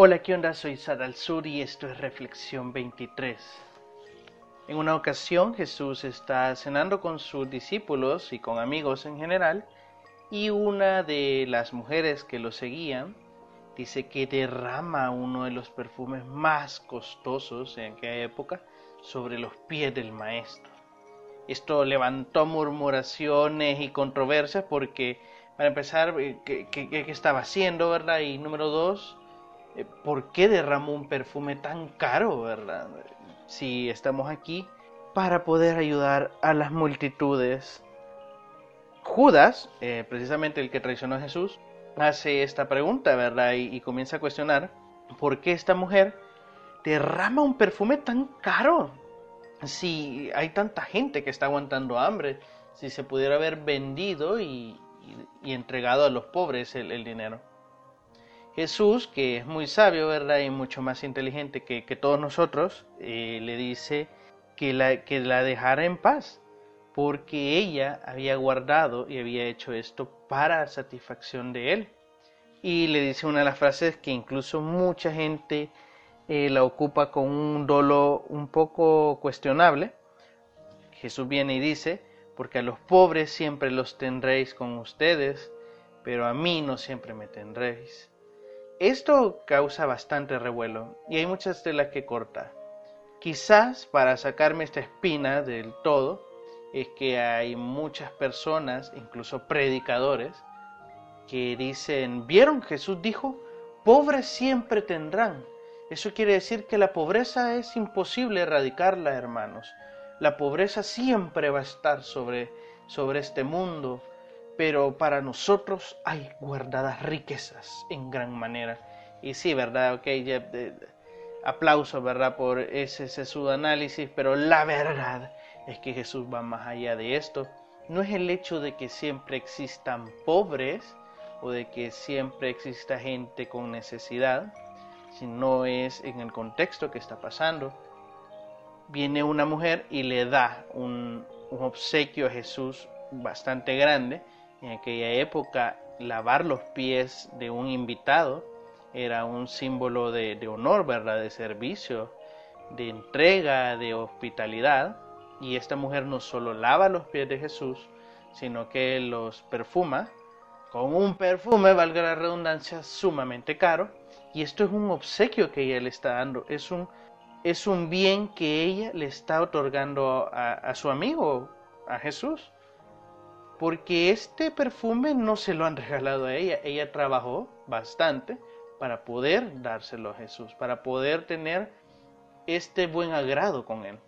Hola, ¿qué onda? Soy Sadal Sur y esto es Reflexión 23. En una ocasión Jesús está cenando con sus discípulos y con amigos en general y una de las mujeres que lo seguían dice que derrama uno de los perfumes más costosos en aquella época sobre los pies del maestro. Esto levantó murmuraciones y controversias porque, para empezar, eh, ¿qué, qué estaba haciendo, verdad? Y número dos, ¿por qué derramó un perfume tan caro, verdad? Si estamos aquí para poder ayudar a las multitudes. Judas, eh, precisamente el que traicionó a Jesús, hace esta pregunta, ¿verdad? Y, comienza a cuestionar por qué esta mujer derrama un perfume tan caro. Si hay tanta gente que está aguantando hambre, si se pudiera haber vendido y, entregado a los pobres el dinero. Jesús, que es muy sabio, ¿verdad? Y mucho más inteligente que, todos nosotros, eh, le dice que la, que la dejara en paz, porque ella había guardado y había hecho esto para satisfacción de él. Y le dice una de las frases que incluso mucha gente eh, la ocupa con un dolo un poco cuestionable. Jesús viene y dice, porque a los pobres siempre los tendréis con ustedes, pero a mí no siempre me tendréis. Esto causa bastante revuelo y hay muchas telas que cortar. Quizás para sacarme esta espina del todo es que hay muchas personas, incluso predicadores, que dicen, ¿vieron? Jesús dijo, pobres siempre tendrán. Eso quiere decir que la pobreza es imposible erradicarla, hermanos. La pobreza siempre va a estar sobre, sobre este mundo, pero para nosotros hay guardadas riquezas en gran manera. Y sí, ¿verdad? Ok, aplauso, ¿verdad? Por ese análisis, pero la verdad es que Jesús va más allá de esto. No es el hecho de que siempre existan pobres o de que siempre exista gente con necesidad, sino es en el contexto que está pasando. Viene una mujer y le da un, un obsequio a Jesús bastante grande en aquella época, lavar los pies de un invitado era un símbolo de, honor, ¿verdad? De servicio, de entrega, de hospitalidad. Y esta mujer no solo lava los pies de Jesús, sino que los perfuma con un perfume, valga la redundancia, sumamente caro. Y esto es un obsequio que ella le está dando, es un, es un bien que ella le está otorgando a su amigo, a Jesús porque este perfume no se lo han regalado a ella, ella trabajó bastante para poder dárselo a Jesús, para poder tener este buen agrado con él.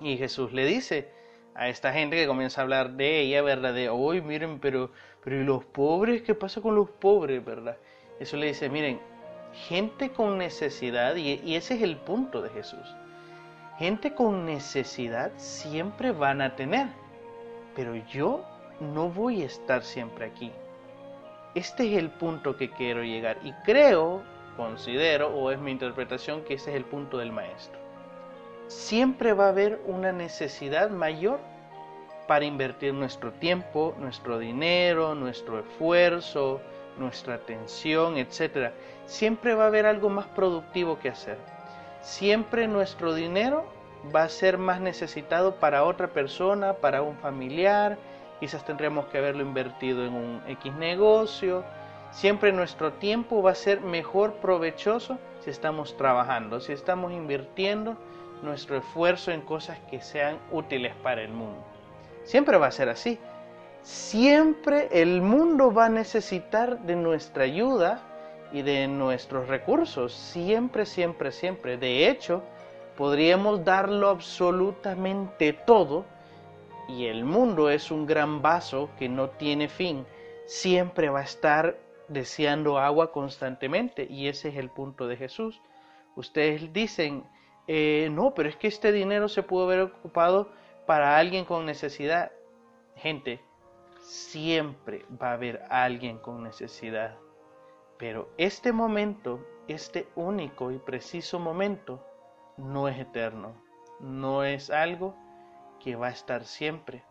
Y Jesús le dice a esta gente que comienza a hablar de ella, ¿verdad? De, hoy miren, pero, pero ¿y los pobres? ¿Qué pasa con los pobres, verdad? Eso le dice, miren, gente con necesidad, y, y ese es el punto de Jesús, gente con necesidad siempre van a tener, pero yo no voy a estar siempre aquí. Este es el punto que quiero llegar y creo, considero, o es mi interpretación, que ese es el punto del maestro. Siempre va a haber una necesidad mayor para invertir nuestro tiempo, nuestro dinero, nuestro esfuerzo, nuestra atención, etc. Siempre va a haber algo más productivo que hacer. Siempre nuestro dinero va a ser más necesitado para otra persona, para un familiar, quizás tendríamos que haberlo invertido en un X negocio. Siempre nuestro tiempo va a ser mejor provechoso si estamos trabajando, si estamos invirtiendo nuestro esfuerzo en cosas que sean útiles para el mundo. Siempre va a ser así. Siempre el mundo va a necesitar de nuestra ayuda y de nuestros recursos. Siempre, siempre, siempre. De hecho, podríamos darlo absolutamente todo y el mundo es un gran vaso que no tiene fin, siempre va a estar deseando agua constantemente y ese es el punto de Jesús. Ustedes dicen, eh, no, pero es que este dinero se pudo haber ocupado para alguien con necesidad. Gente, siempre va a haber alguien con necesidad. Pero este momento, este único y preciso momento, no es eterno. No es algo que va a estar siempre.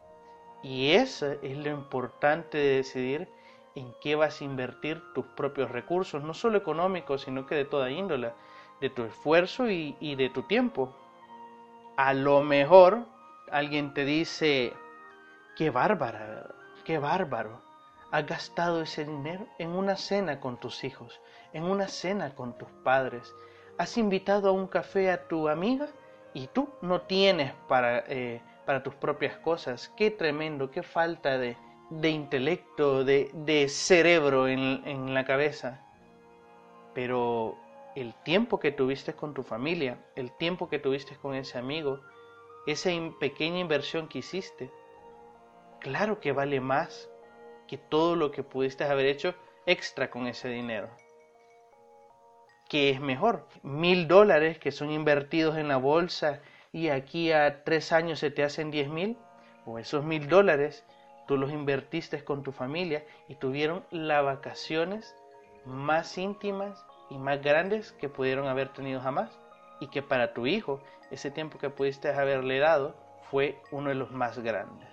Y eso es lo importante de decidir en qué vas a invertir tus propios recursos, no solo económicos, sino que de toda índole, de tu esfuerzo y, y de tu tiempo. A lo mejor alguien te dice, qué bárbara, qué bárbaro, has gastado ese dinero en una cena con tus hijos, en una cena con tus padres, has invitado a un café a tu amiga y tú no tienes para, eh, para tus propias cosas. Qué tremendo, qué falta de, de intelecto, de, de cerebro en, en la cabeza. Pero el tiempo que tuviste con tu familia, el tiempo que tuviste con ese amigo, esa pequeña inversión que hiciste, claro que vale más que todo lo que pudiste haber hecho extra con ese dinero. ¿Qué es mejor? Mil dólares que son invertidos en la bolsa y aquí a tres años se te hacen diez mil, o esos mil dólares tú los invertiste con tu familia y tuvieron las vacaciones más íntimas y más grandes que pudieron haber tenido jamás y que para tu hijo ese tiempo que pudiste haberle dado fue uno de los más grandes.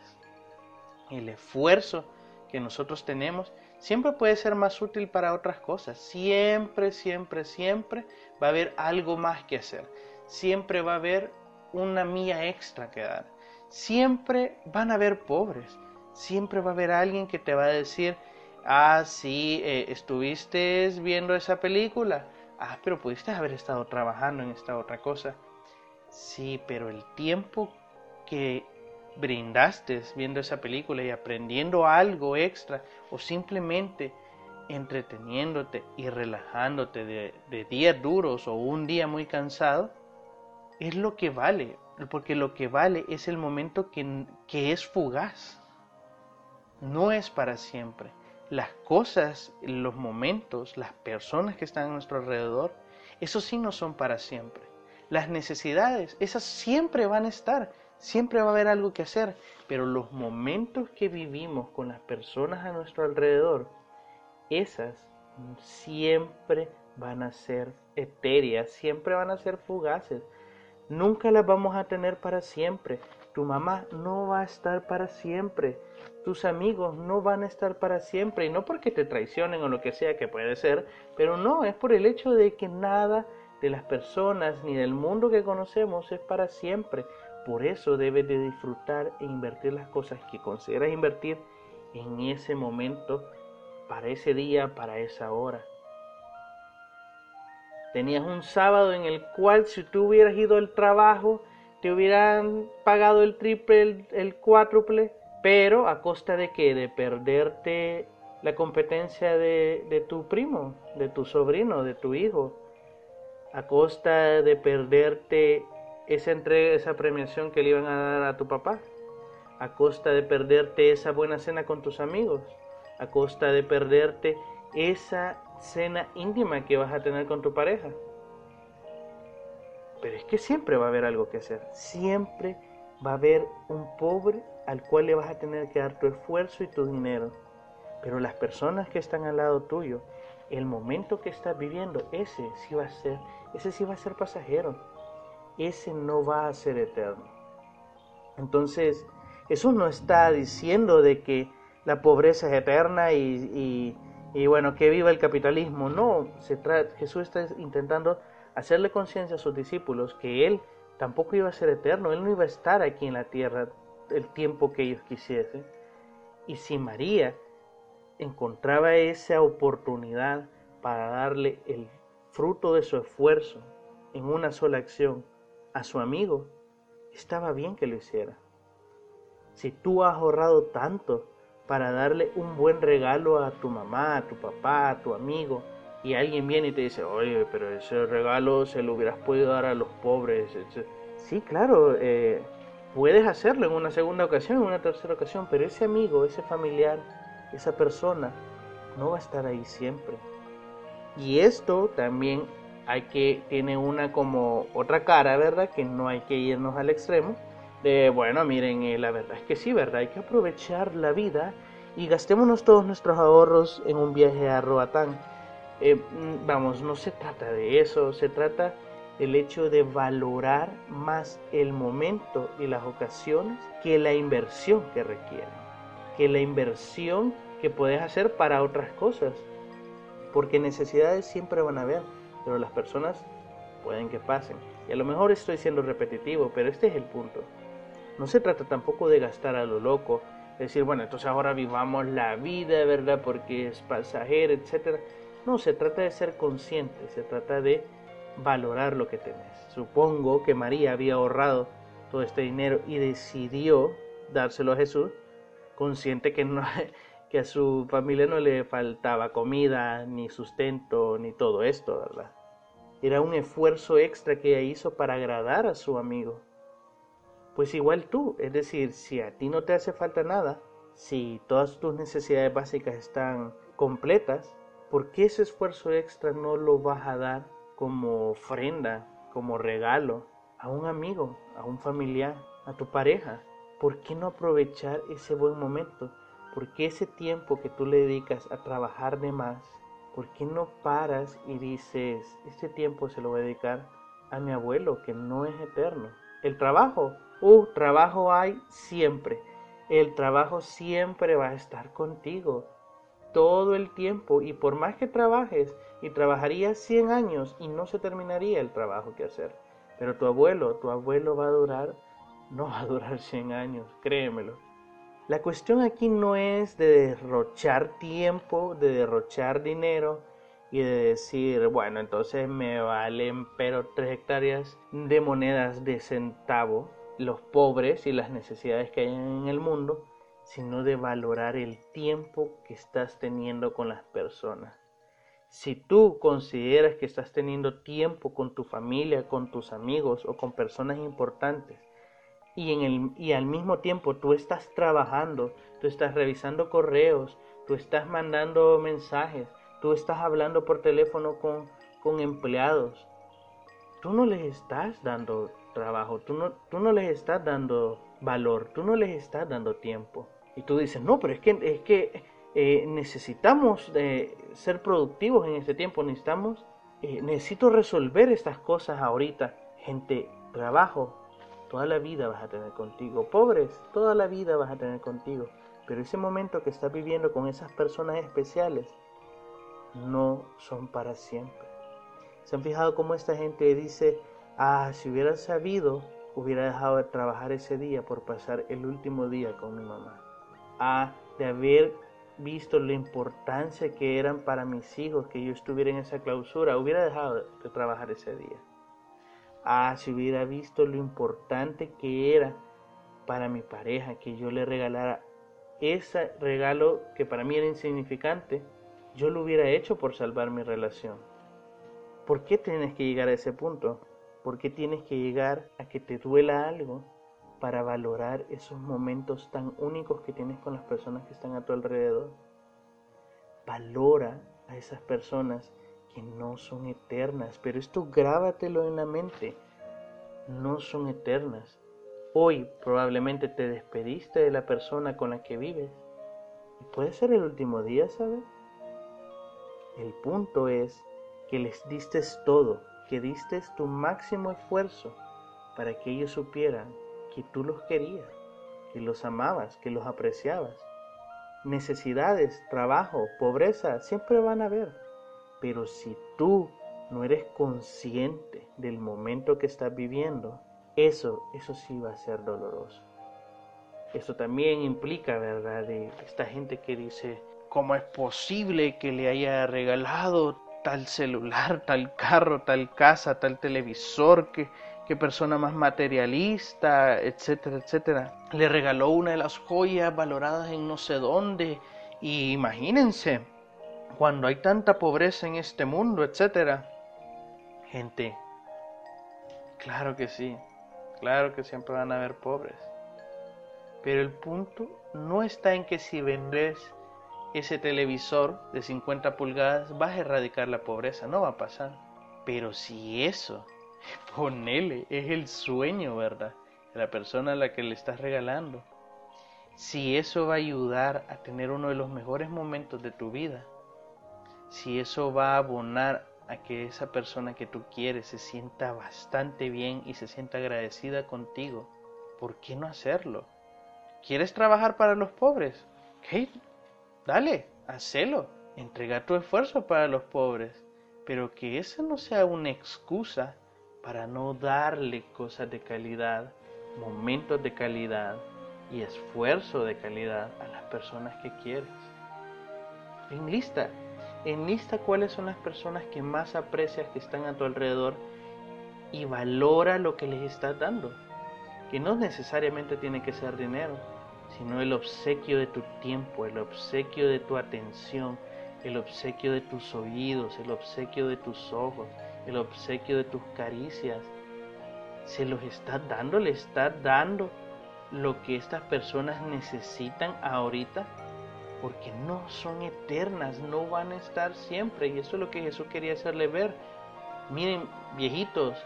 El esfuerzo que nosotros tenemos siempre puede ser más útil para otras cosas. Siempre, siempre, siempre va a haber algo más que hacer. Siempre va a haber una mía extra que dar. Siempre van a haber pobres. Siempre va a haber alguien que te va a decir, ah, sí, eh, estuviste viendo esa película. Ah, pero pudiste haber estado trabajando en esta otra cosa. Sí, pero el tiempo que brindaste viendo esa película y aprendiendo algo extra o simplemente entreteniéndote y relajándote de, días duros o un día muy cansado, es lo que vale, porque lo que vale es el momento que, que es fugaz, no es para siempre. Las cosas, los momentos, las personas que están a nuestro alrededor, eso sí no son para siempre. Las necesidades, esas siempre van a estar, Siempre va a haber algo que hacer, pero los momentos que vivimos con las personas a nuestro alrededor, esas siempre van a ser etéreas, siempre van a ser fugaces. Nunca las vamos a tener para siempre. Tu mamá no va a estar para siempre. Tus amigos no van a estar para siempre. Y no porque te traicionen o lo que sea que puede ser, pero no, es por el hecho de que nada de las personas ni del mundo que conocemos es para siempre. Por eso debes de disfrutar e invertir las cosas que consideras invertir en ese momento, para ese día, para esa hora. Tenías un sábado en el cual si tú hubieras ido al trabajo, te hubieran pagado el triple, el, cuádruple, pero a costa de que de perderte la competencia de, de tu primo, de tu sobrino, de tu hijo, a costa de perderte esa entrega, esa premiación que le iban a dar a tu papá, a costa de perderte esa buena cena con tus amigos, a costa de perderte esa cena íntima que vas a tener con tu pareja. Pero es que siempre va a haber algo que hacer, siempre va a haber un pobre al cual le vas a tener que dar tu esfuerzo y tu dinero. Pero las personas que están al lado tuyo, el momento que estás viviendo, ese sí va a ser, ese sí va a ser pasajero ese no va a ser eterno. Entonces, eso no está diciendo de que la pobreza es eterna y, bueno, que viva el capitalismo. No, se Jesús está intentando hacerle conciencia a sus discípulos que Él tampoco iba a ser eterno, Él no iba a estar aquí en la tierra el tiempo que ellos quisiesen. Y si María encontraba esa oportunidad para darle el fruto de su esfuerzo en una sola acción, a su amigo, estaba bien que lo hiciera. Si tú has ahorrado tanto para darle un buen regalo a tu mamá, a tu papá, a tu amigo, y alguien viene y te dice, oye, pero ese regalo se lo hubieras podido dar a los pobres. Sí, claro, eh, puedes hacerlo en una segunda ocasión, en una tercera ocasión, pero ese amigo, ese familiar, esa persona, no va a estar ahí siempre. Y esto también hay que, tiene una como otra cara, ¿verdad? Que no hay que irnos al extremo. De, bueno, miren, eh, la verdad es que sí, ¿verdad? Hay que aprovechar la vida y gastémonos todos nuestros ahorros en un viaje a Roatán. Eh, mm, vamos, no se trata de eso, se trata del hecho de valorar más el momento y las ocasiones que la inversión que requieren. Que la inversión que puedes hacer para otras cosas. Porque necesidades siempre van a haber, pero las personas pueden que pasen. Y a lo mejor estoy siendo repetitivo, pero este es el punto. No se trata tampoco de gastar a lo loco, decir, bueno, entonces ahora vivamos la vida, ¿verdad? Porque es pasajera, etc. No, se trata de ser consciente, se trata de valorar lo que tenés. Supongo que María había ahorrado todo este dinero y decidió dárselo a Jesús, consciente que, no, que a su familia no le faltaba comida, ni sustento, ni todo esto, ¿verdad? Era un esfuerzo extra que ella hizo para agradar a su amigo. Pues igual tú, es decir, si a ti no te hace falta nada, si todas tus necesidades básicas están completas, ¿por qué ese esfuerzo extra no lo vas a dar como ofrenda, como regalo a un amigo, a un familiar, a tu pareja? ¿Por qué no aprovechar ese buen momento? ¿Por qué ese tiempo que tú le dedicas a trabajar de más ¿por qué no paras y dices, este tiempo se lo voy a dedicar a mi abuelo, que no es eterno? El trabajo, uh, trabajo hay siempre. El trabajo siempre va a estar contigo todo el tiempo y por más que trabajes y trabajarías 100 años y no se terminaría el trabajo que hacer. Pero tu abuelo, tu abuelo va a durar, no va a durar 100 años, créemelo. La cuestión aquí no es de derrochar tiempo, de derrochar dinero y de decir, bueno, entonces me valen pero tres hectáreas de monedas de centavo los pobres y las necesidades que hay en el mundo, sino de valorar el tiempo que estás teniendo con las personas. Si tú consideras que estás teniendo tiempo con tu familia, con tus amigos o con personas importantes, y, en el, y al mismo tiempo tú estás trabajando, tú estás revisando correos, tú estás mandando mensajes, tú estás hablando por teléfono con, con empleados, tú no les estás dando trabajo, tú no, tú no les estás dando valor, tú no les estás dando tiempo. Y tú dices, no, pero es que, es que eh, necesitamos de ser productivos en este tiempo, necesitamos, eh, necesito resolver estas cosas ahorita. Gente, trabajo, toda la vida vas a tener contigo. Pobres, toda la vida vas a tener contigo. Pero ese momento que estás viviendo con esas personas especiales no son para siempre. ¿Se han fijado cómo esta gente dice, ah, si hubiera sabido, hubiera dejado de trabajar ese día por pasar el último día con mi mamá? Ah, de haber visto la importancia que eran para mis hijos que yo estuviera en esa clausura, hubiera dejado de trabajar ese día. Ah, si hubiera visto lo importante que era para mi pareja que yo le regalara ese regalo que para mí era insignificante, yo lo hubiera hecho por salvar mi relación. ¿Por qué tienes que llegar a ese punto? ¿Por qué tienes que llegar a que te duela algo para valorar esos momentos tan únicos que tienes con las personas que están a tu alrededor? Valora a esas personas que no son eternas, pero esto grábatelo en la mente, no son eternas. Hoy probablemente te despediste de la persona con la que vives y puede ser el último día, ¿sabes? El punto es que les diste todo, que diste tu máximo esfuerzo para que ellos supieran que tú los querías, que los amabas, que los apreciabas. Necesidades, trabajo, pobreza, siempre van a haber pero si tú no eres consciente del momento que estás viviendo, eso, eso sí va a ser doloroso. Eso también implica, ¿verdad? De esta gente que dice, ¿cómo es posible que le haya regalado tal celular, tal carro, tal casa, tal televisor, que, qué persona más materialista, etcétera, etcétera? Le regaló una de las joyas valoradas en no sé dónde. Y imagínense, cuando hay tanta pobreza en este mundo, etcétera. Gente, claro que sí, claro que siempre van a haber pobres. Pero el punto no está en que si vendes ese televisor de 50 pulgadas vas a erradicar la pobreza, no va a pasar. Pero si eso, ponele, es el sueño, ¿verdad? De la persona a la que le estás regalando. Si eso va a ayudar a tener uno de los mejores momentos de tu vida, si eso va a abonar a que esa persona que tú quieres se sienta bastante bien y se sienta agradecida contigo, ¿por qué no hacerlo? ¿Quieres trabajar para los pobres? Dale, hacelo, entrega tu esfuerzo para los pobres, pero que esa no sea una excusa para no darle cosas de calidad, momentos de calidad y esfuerzo de calidad a las personas que quieres. Enlista, enlista cuáles son las personas que más aprecias que están a tu alrededor y valora lo que les estás dando, que no necesariamente tiene que ser dinero, sino el obsequio de tu tiempo, el obsequio de tu atención, el obsequio de tus oídos, el obsequio de tus ojos, el obsequio de tus caricias. Se los estás dando, le estás dando lo que estas personas necesitan ahorita, porque no son eternas, no van a estar siempre. Y eso es lo que Jesús quería hacerle ver. Miren, viejitos,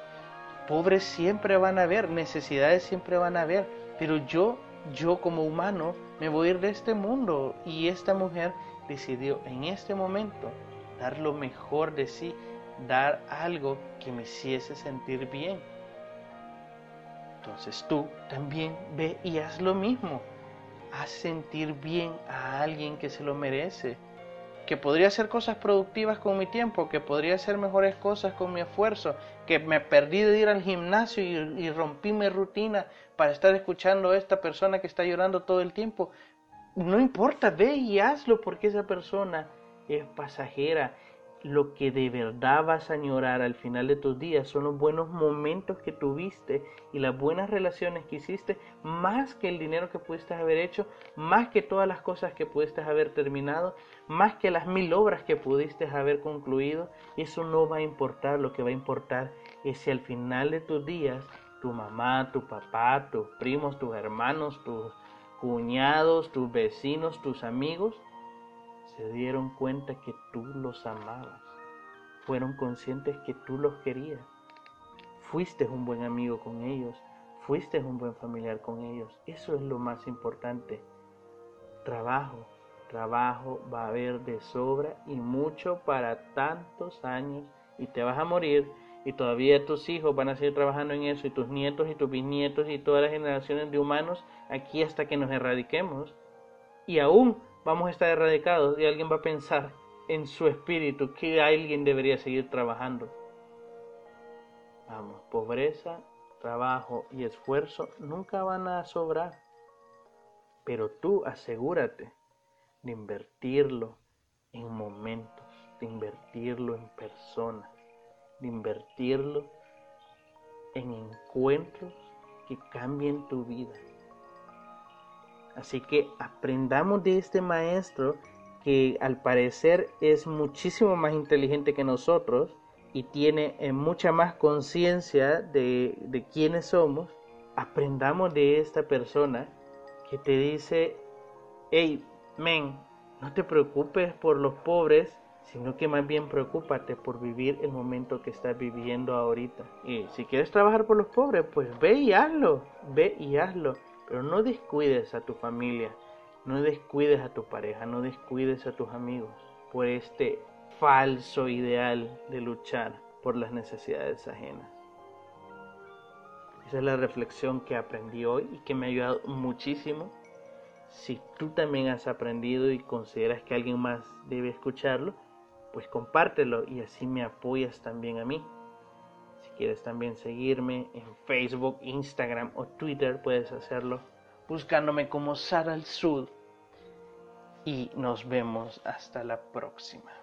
pobres siempre van a haber, necesidades siempre van a haber, pero yo, yo como humano, me voy a ir de este mundo. Y esta mujer decidió en este momento dar lo mejor de sí, dar algo que me hiciese sentir bien. Entonces tú también ve y haz lo mismo. Haz sentir bien a alguien que se lo merece. Que podría hacer cosas productivas con mi tiempo, que podría hacer mejores cosas con mi esfuerzo, que me perdí de ir al gimnasio y, rompí mi rutina para estar escuchando a esta persona que está llorando todo el tiempo. No importa, ve y hazlo porque esa persona es pasajera lo que de verdad vas a añorar al final de tus días son los buenos momentos que tuviste y las buenas relaciones que hiciste, más que el dinero que pudiste haber hecho, más que todas las cosas que pudiste haber terminado, más que las mil obras que pudiste haber concluido. Eso no va a importar, lo que va a importar es si al final de tus días tu mamá, tu papá, tus primos, tus hermanos, tus cuñados, tus vecinos, tus amigos, se dieron cuenta que tú los amabas, fueron conscientes que tú los querías, fuiste un buen amigo con ellos, fuiste un buen familiar con ellos, eso es lo más importante. Trabajo, trabajo va a haber de sobra y mucho para tantos años y te vas a morir y todavía tus hijos van a seguir trabajando en eso y tus nietos y tus bisnietos y todas las generaciones de humanos aquí hasta que nos erradiquemos. Y aún vamos a estar erradicados y alguien va a pensar en su espíritu que alguien debería seguir trabajando. Vamos, pobreza, trabajo y esfuerzo nunca van a sobrar. Pero tú asegúrate de invertirlo en momentos, de invertirlo en personas, de invertirlo en encuentros que cambien tu vida. Así que aprendamos de este maestro que al parecer es muchísimo más inteligente que nosotros y tiene eh, mucha más conciencia de, de quiénes somos. Aprendamos de esta persona que te dice, hey, men, no te preocupes por los pobres, sino que más bien preocúpate por vivir el momento que estás viviendo ahorita. Y si quieres trabajar por los pobres, pues ve y hazlo, ve y hazlo. Pero no descuides a tu familia, no descuides a tu pareja, no descuides a tus amigos por este falso ideal de luchar por las necesidades ajenas. Esa es la reflexión que aprendí hoy y que me ha ayudado muchísimo. Si tú también has aprendido y consideras que alguien más debe escucharlo, pues compártelo y así me apoyas también a mí quieres también seguirme en Facebook, Instagram o Twitter, puedes hacerlo buscándome como Sara al Sud. Y nos vemos hasta la próxima.